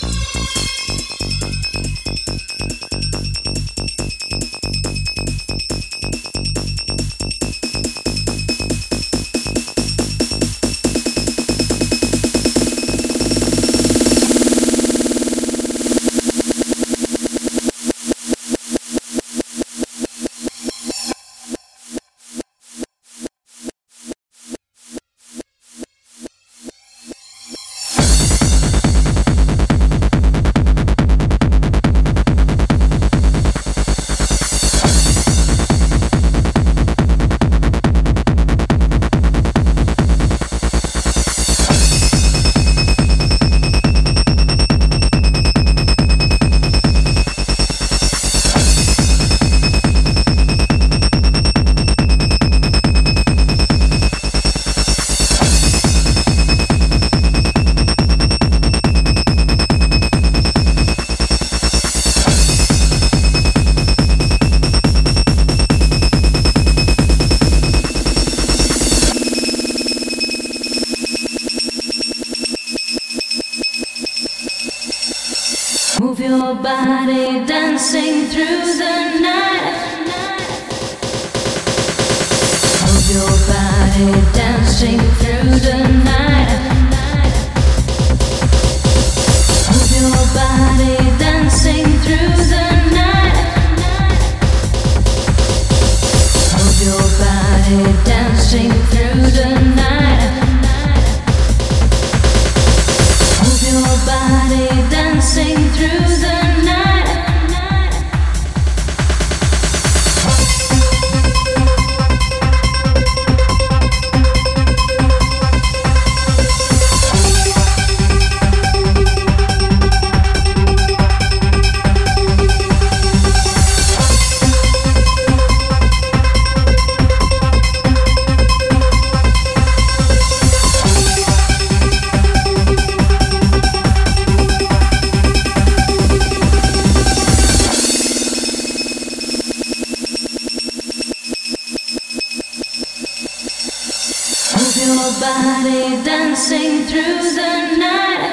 Thank your body dancing through the night. Your body dancing through the night. Your body dancing through the night. Your body. body dancing through the night.